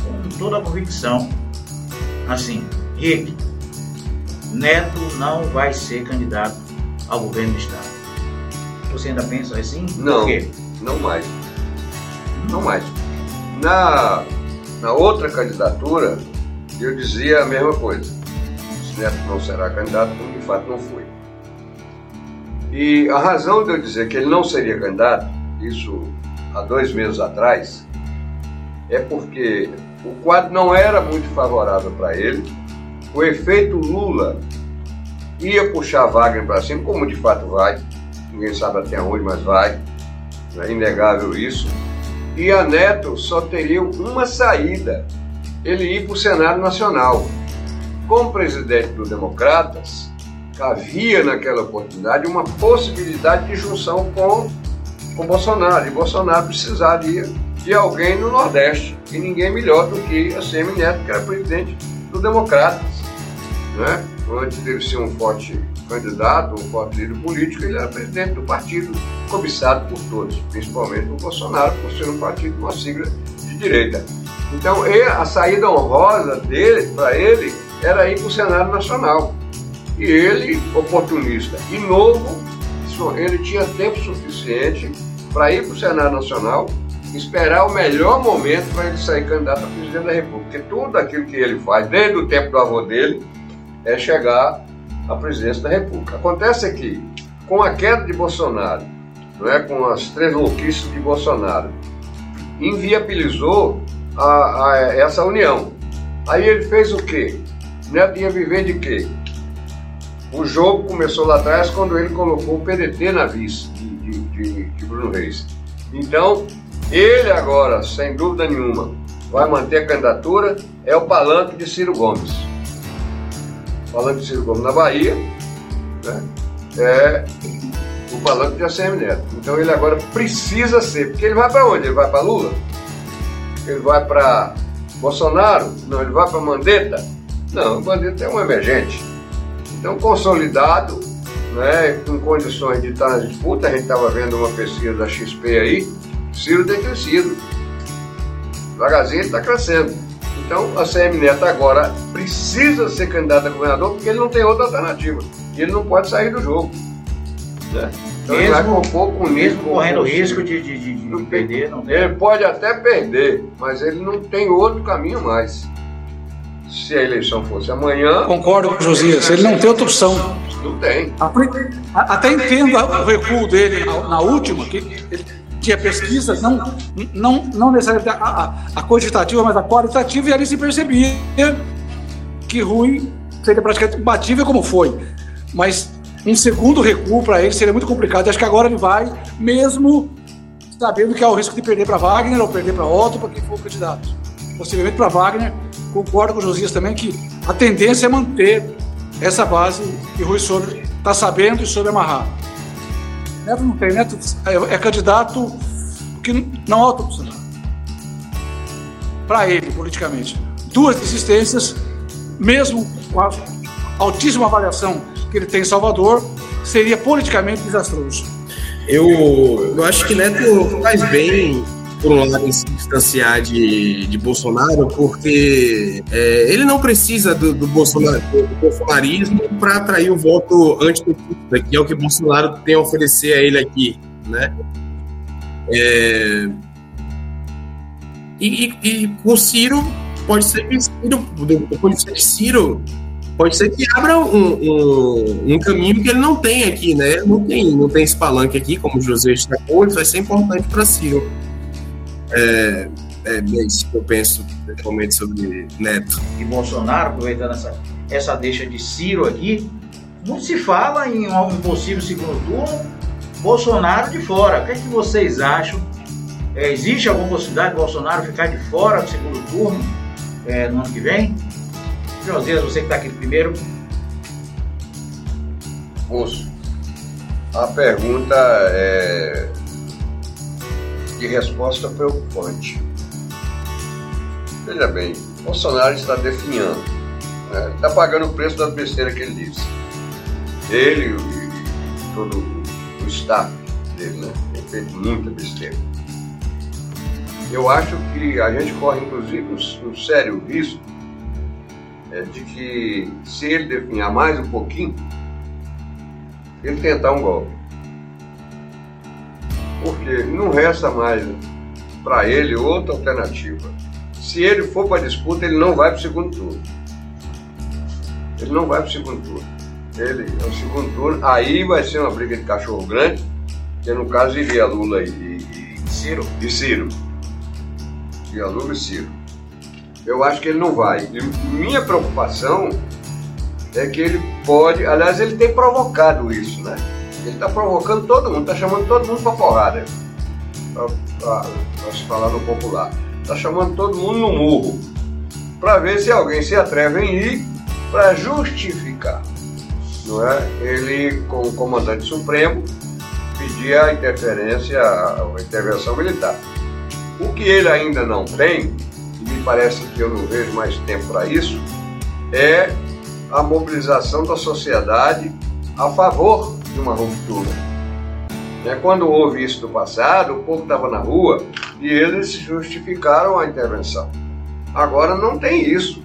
com toda a convicção, assim, Rick, Neto não vai ser candidato ao governo do Estado. Você ainda pensa assim?
Não.
Por quê?
Não mais. Não mais. Na, na outra candidatura, eu dizia a mesma coisa. Neto não será candidato, como de fato não foi. E a razão de eu dizer que ele não seria candidato, isso há dois meses atrás, é porque o quadro não era muito favorável para ele. O efeito Lula ia puxar Wagner para cima, como de fato vai. Ninguém sabe até onde, mas vai. É inegável isso. E a Neto só teria uma saída: ele ir para o Senado Nacional. Como presidente do Democratas, havia naquela oportunidade uma possibilidade de junção com com Bolsonaro. E Bolsonaro precisaria de alguém no Nordeste. E ninguém melhor do que a Semi Neto, que era presidente do Democratas. Né? Antes dele ser um forte candidato, um forte líder político, ele era presidente do partido cobiçado por todos, principalmente por Bolsonaro, por ser um partido com uma sigla de direita. Então, a saída honrosa dele, para ele, era ir para o Senado Nacional. E ele, oportunista e novo, ele tinha tempo suficiente para ir para o Senado Nacional, esperar o melhor momento para ele sair candidato a presidente da República. Porque tudo aquilo que ele faz, desde o tempo do avô dele, é chegar à presidência da República. Acontece que, com a queda de Bolsonaro, não é, com as três louquices de Bolsonaro, inviabilizou a, a, essa união. Aí ele fez o quê? Neto ia viver de quê? O jogo começou lá atrás quando ele colocou o PDT na vice de, de, Bruno Reis. Então, ele agora, sem dúvida nenhuma, vai manter a candidatura, é o palanque de Ciro Gomes. O palanque de Ciro Gomes na Bahia, né? é o palanque de ACM Neto. Então ele agora precisa ser, porque ele vai para onde? Ele vai para Lula? Ele vai para Bolsonaro? Não, ele vai para Mandetta? Não, o Mandetta é um emergente. Então, consolidado, né, com condições de estar na disputa, a gente estava vendo uma pesquisa da XP aí, Ciro tem crescido. Devagarzinho ele está crescendo. Então, a CM Neto agora precisa ser candidato a governador porque ele não tem outra alternativa. E ele não pode sair do jogo.
Né? Então, mesmo, ele vai compor com mesmo correndo risco de, de, de, de perder. Não
Ele pode até perder, mas ele não tem outro caminho mais. Se a eleição fosse amanhã.
Concordo com o Josias, ele não tem outra opção.
Não tem.
Até entendo o recuo dele na última, que tinha pesquisa, não, não, não necessariamente a, a, quantitativa, mas a qualitativa, e ali se percebia que Rui seria praticamente imbatível como foi. Mas um segundo recuo para ele seria muito complicado. Acho que agora ele vai, mesmo sabendo que há o risco de perder para Wagner ou perder para Otto, para quem for o candidato. Possivelmente para Wagner. Concordo com o Josias também que a tendência é manter essa base que Rui Soube está sabendo e soube amarrar. Neto não tem, Neto é, é candidato que não outra opção. Para ele, politicamente. Duas desistências, mesmo com a altíssima avaliação que ele tem em Salvador, seria politicamente desastroso.
Eu, eu acho que Neto faz bem, por um se distanciar de, de Bolsonaro, porque é, ele não precisa do, do, Bolsonaro, do bolsonarismo para atrair o voto antipetista, que é o que Bolsonaro tem a oferecer a ele aqui, né? É, e, e, e o Ciro pode ser que Ciro, ponto de de Ciro, pode ser que abra um, um, um, caminho que ele não tem aqui, né? Não tem, não tem esse palanque aqui, como o José destacou, isso vai ser importante para Ciro. É, é, é isso que eu penso principalmente sobre Neto.
E Bolsonaro, aproveitando essa, essa deixa de Ciro aqui, muito se fala em um possível segundo turno, Bolsonaro de fora. O que, é que vocês acham? É, existe alguma possibilidade de Bolsonaro ficar de fora do segundo turno é, no ano que vem? Josias, você que está aqui primeiro.
Moço, a pergunta é de resposta preocupante. Veja bem, Bolsonaro está definhando, né? está pagando o preço das besteiras que ele disse. Ele e todo o staff dele, né? Tem feito muita besteira. Eu acho que a gente corre, inclusive, um, um sério risco é de que se ele definhar mais um pouquinho, ele tentar um golpe. Porque não resta mais para ele outra alternativa. Se ele for para a disputa, ele não vai para o segundo turno. Ele não vai para o segundo turno. Ele é o segundo turno, aí vai ser uma briga de cachorro grande, que no caso iria Lula e, e, e Ciro. E Ciro. Iria Lula e Ciro eu acho que ele não vai. E minha preocupação é que ele pode, aliás, ele tem provocado isso, né? Ele está provocando todo mundo, está chamando todo mundo para porrada, para se falar no popular. Está chamando todo mundo no murro, para ver se alguém se atreve em ir para justificar, não é? Ele, como comandante supremo, pedir a interferência, a intervenção militar. O que ele ainda não tem me parece que eu não vejo mais tempo para isso, é a mobilização da sociedade a favor de uma ruptura. É, quando houve isso no passado, o povo estava na rua e eles justificaram a intervenção. Agora não tem isso.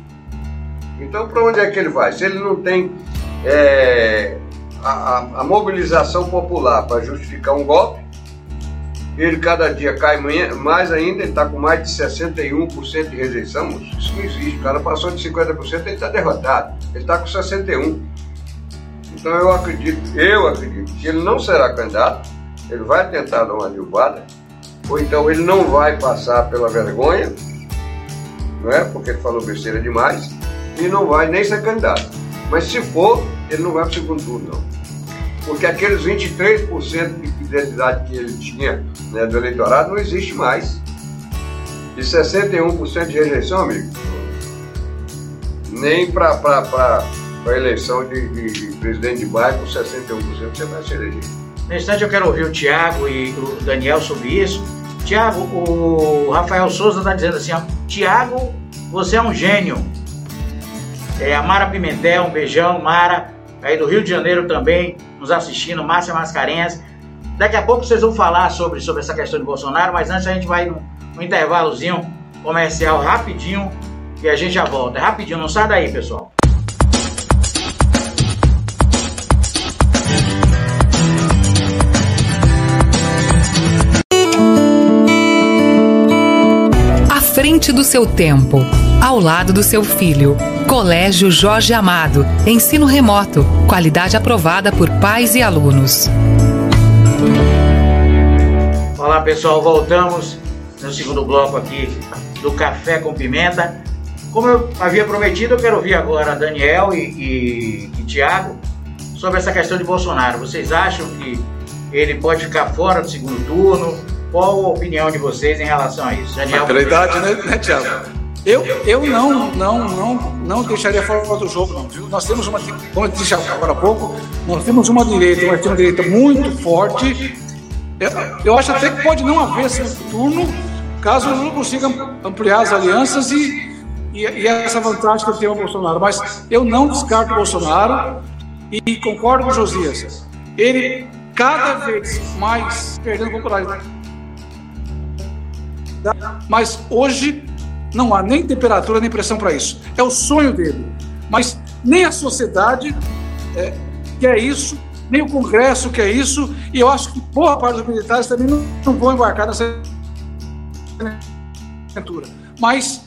Então, para onde é que ele vai? Se ele não tem é, a, a, a mobilização popular para justificar um golpe, ele cada dia cai mais ainda, ele está com mais de 61% de rejeição. Isso não existe. O cara passou de 50%, ele está derrotado. Ele está com 61%. Então eu acredito, eu acredito que ele não será candidato, ele vai tentar dar uma derrubada, ou então ele não vai passar pela vergonha, não é? Porque ele falou besteira demais, e não vai nem ser candidato. Mas se for, ele não vai para o segundo turno, não. Porque aqueles 23% de fidelidade que ele tinha né, do eleitorado não existe mais. E 61% de rejeição, amigo, nem para a eleição de, de, de, presidente de bairro, 61% você vai se eleger.
Nesse instante eu quero ouvir o Tiago e o Daniel sobre isso. Tiago, o Rafael Souza está dizendo assim, Tiago, você é um gênio. É, a Mara Pimentel, um beijão, Mara, aí do Rio de Janeiro também, nos assistindo, Márcia Mascarenhas. Daqui a pouco vocês vão falar sobre, sobre essa questão de Bolsonaro, mas antes a gente vai num, num intervalozinho comercial rapidinho e a gente já volta. É rapidinho, não sai daí, pessoal.
Frente do seu tempo, ao lado do seu filho. Colégio Jorge Amado. Ensino remoto. Qualidade aprovada por pais e alunos.
Olá pessoal, voltamos no segundo bloco aqui do Café com Pimenta. Como eu havia prometido, eu quero ouvir agora Daniel e, e, e Tiago sobre essa questão de Bolsonaro. Vocês acham que ele pode ficar fora do segundo turno? Qual a opinião de vocês em relação a isso?
Daniel, Pela idade, né, né Tiago? Eu, eu não, não, não, não deixaria fora do jogo, não, viu? Nós temos uma, como eu disse agora há pouco, nós temos uma direita, uma direita muito forte. Eu, eu acho até que pode não haver segundo turno, caso o Lula consiga ampliar as alianças e e, e essa vantagem que ele tem o Bolsonaro. Mas eu não descarto o Bolsonaro e concordo com o Josias. Ele cada vez mais perdendo popularidade. Mas hoje não há nem temperatura nem pressão para isso. É o sonho dele. Mas nem a sociedade é, quer isso, nem o Congresso quer isso, e eu acho que boa parte dos militares também não, não vão embarcar nessa aventura. Mas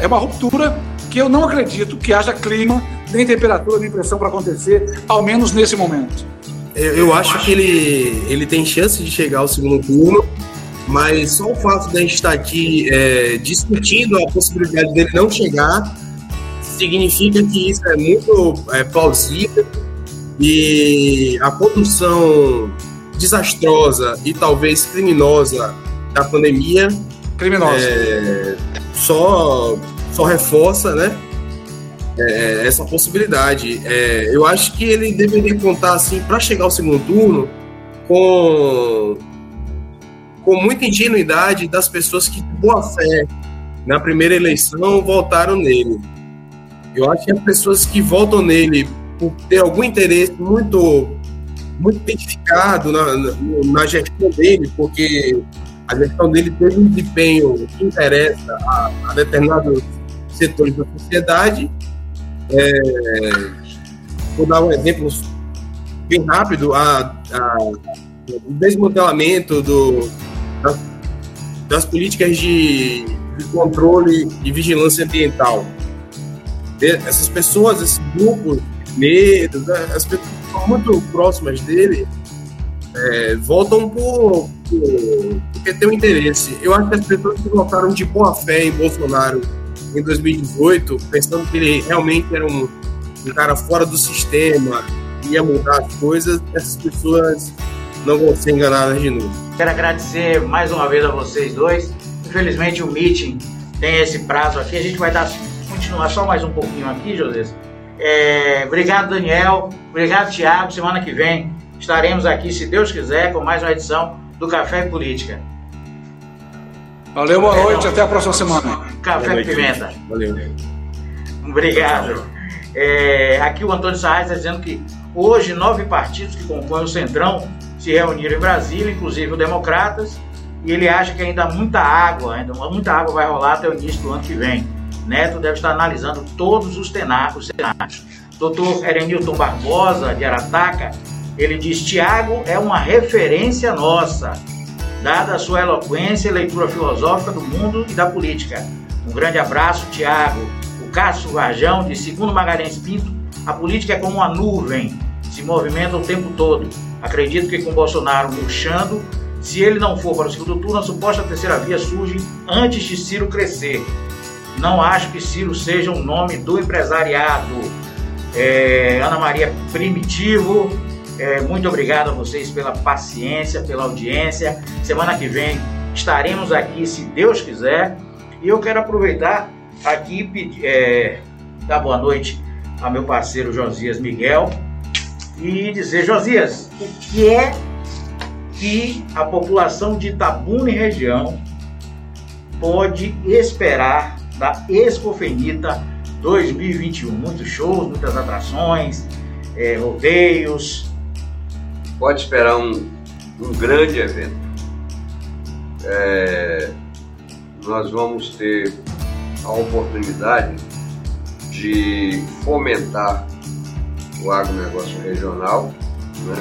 é uma ruptura que eu não acredito que haja clima, nem temperatura, nem pressão para acontecer, ao menos nesse momento.
Eu, eu acho que ele, ele tem chance de chegar ao segundo turno, mas só o fato de a gente estar aqui é, discutindo a possibilidade dele não chegar significa que isso é muito é, plausível e a condução desastrosa e talvez criminosa da pandemia
criminosa é,
só, só reforça, né? É, essa possibilidade. É, eu acho que ele deveria contar assim para chegar ao segundo turno com com muita ingenuidade das pessoas que de boa fé na primeira eleição votaram nele. Eu acho que as pessoas que votam nele por ter algum interesse muito muito identificado na, na, na gestão dele, porque a gestão dele teve um desempenho que interessa a, a determinados setores da sociedade. É, vou dar um exemplo bem rápido: a, a, o desmantelamento do, das, das políticas de, de controle e vigilância ambiental. Essas pessoas, esses grupos negros, né, as pessoas que são muito próximas dele, é, votam por, por, porque tem um interesse. Eu acho que as pessoas que votaram de boa fé em Bolsonaro em 2018, pensando que ele realmente era um, um cara fora do sistema, ia mudar as coisas, essas pessoas não vão ser enganadas de novo.
Quero agradecer mais uma vez a vocês dois. Infelizmente o meeting tem esse prazo aqui. A gente vai dar, continuar só mais um pouquinho aqui, José. É, obrigado, Daniel. Obrigado, Tiago. Semana que vem estaremos aqui, se Deus quiser, com mais uma edição do Café Política.
Valeu, boa noite, até a próxima semana.
Café Pimenta.
Valeu.
Obrigado. É, aqui o Antônio Sarraz está dizendo que hoje nove partidos que compõem o Centrão se reuniram em Brasília, inclusive o Democratas, e ele acha que ainda muita água, ainda muita água vai rolar até o início do ano que vem. Neto deve estar analisando todos os cenários. Doutor Erenilton Barbosa, de Arataca, ele diz: Tiago é uma referência nossa dada a sua eloquência e leitura filosófica do mundo e da política. Um grande abraço, Tiago. O Cássio Varjão, de segundo Magalhães Pinto, a política é como uma nuvem, se movimenta o tempo todo. Acredito que com Bolsonaro murchando, Se ele não for para o segundo turno, a suposta terceira via surge antes de Ciro crescer. Não acho que Ciro seja um nome do empresariado. É, Ana Maria Primitivo, é, muito obrigado a vocês pela paciência, pela audiência. Semana que vem estaremos aqui, se Deus quiser. E eu quero aproveitar aqui e é, dar boa noite a meu parceiro Josias Miguel e dizer, Josias, o que é que a população de Itabuna e região pode esperar da Expofenita 2021? Muitos shows, muitas atrações, é, rodeios.
Pode esperar um, um grande evento. É, nós vamos ter a oportunidade de fomentar o agronegócio regional né?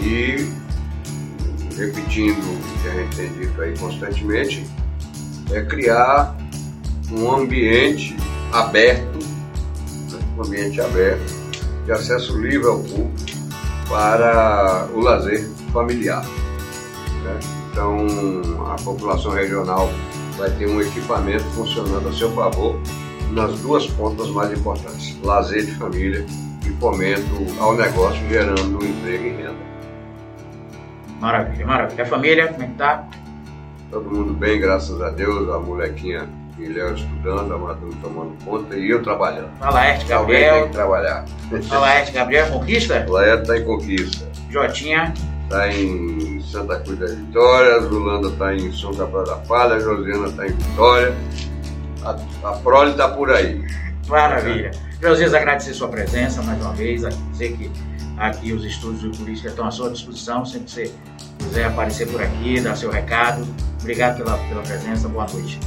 e, repetindo o que a gente tem dito aí constantemente, é criar um ambiente aberto, né? um ambiente aberto, de acesso livre ao público para o lazer familiar. Né? Então, a população regional vai ter um equipamento funcionando a seu favor nas duas pontas mais importantes: lazer de família e fomento ao negócio, gerando emprego e renda.
Maravilha, maravilha. A família, como é que tá?
Todo mundo bem, graças a Deus. A molequinha Guilherme estudando, a Maduro tomando conta e eu trabalhando.
A Laerte Gabriel.
Alguém tem que trabalhar.
A Laerte Gabriel, conquista?
Laerte está em conquista.
Jotinha.
Está em Santa Cruz da Vitória, Zulanda está em São Gabriel da Palha, Josiana está em Vitória. A, a prole está por aí.
Maravilha. Josias, agradecer sua presença mais uma vez, dizer que aqui os estúdios de política estão à sua disposição, sempre que você quiser aparecer por aqui, dar seu recado. Obrigado pela, pela presença, boa noite.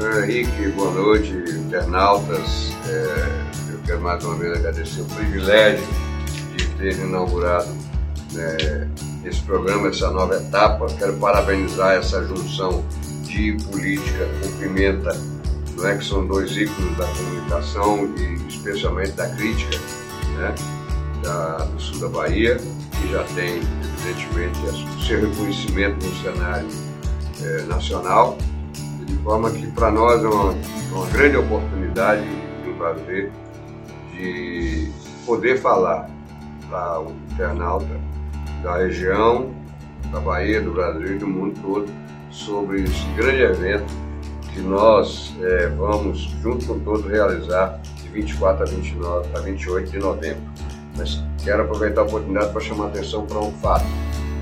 É, Henrique, boa noite, internautas. É, eu quero mais uma vez agradecer o privilégio de ter inaugurado né, esse programa, essa nova etapa. Quero parabenizar essa junção de política com pimenta, não é que são dois ícones da comunicação e especialmente da crítica, né, da, do sul da Bahia, que já tem, evidentemente, o seu reconhecimento no cenário é, nacional, de forma que para nós é uma, uma grande oportunidade e um prazer de poder falar para o internauta da região, da Bahia, do Brasil e do mundo todo sobre esse grande evento que nós é, vamos, junto com todos, realizar de 24 a, 29, a 28 de novembro. Mas quero aproveitar a oportunidade para chamar a atenção para um fato.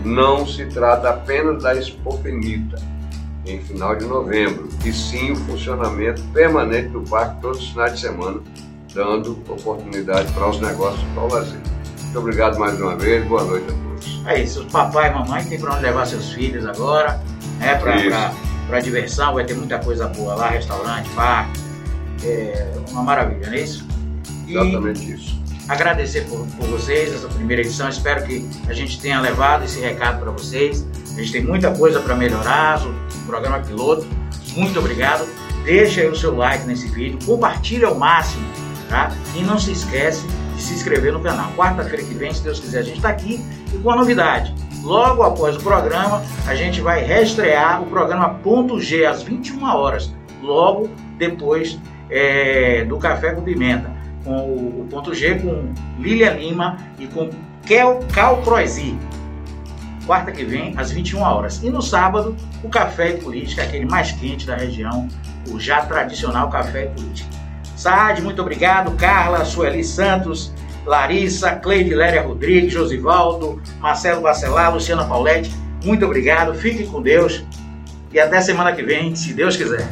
Não se trata apenas da Expofenita em final de novembro, e sim o funcionamento permanente do parque todos os finais de semana, dando oportunidade para os negócios para o lazer. Muito obrigado mais uma vez, boa noite a todos.
É isso, papai e mamãe tem para onde levar seus filhos agora, né, para diversão, vai ter muita coisa boa lá, restaurante, parque, é uma maravilha, não é isso?
E Exatamente isso.
Agradecer por, por vocês essa primeira edição, espero que a gente tenha levado esse recado para vocês. A gente tem muita coisa para melhorar, o programa piloto. Muito obrigado. Deixa aí o seu like nesse vídeo, compartilha ao máximo, tá? E não se esquece de se inscrever no canal. Quarta-feira que vem, se Deus quiser, a gente está aqui e com a novidade. Logo após o programa, a gente vai reestrear o programa Ponto G às 21 horas, logo depois é, do Café com Pimenta, com o, o Ponto G com Lilia Lima e com Kel Cal Croisi. Quarta que vem, às 21 horas. E no sábado, o Café e Política, aquele mais quente da região, o já tradicional Café e Política. Saad, muito obrigado. Carla, Sueli Santos, Larissa, Cleide Léria Rodrigues, Josivaldo, Marcelo Bacelar, Luciana Pauletti, muito obrigado, fiquem com Deus e até semana que vem, se Deus quiser.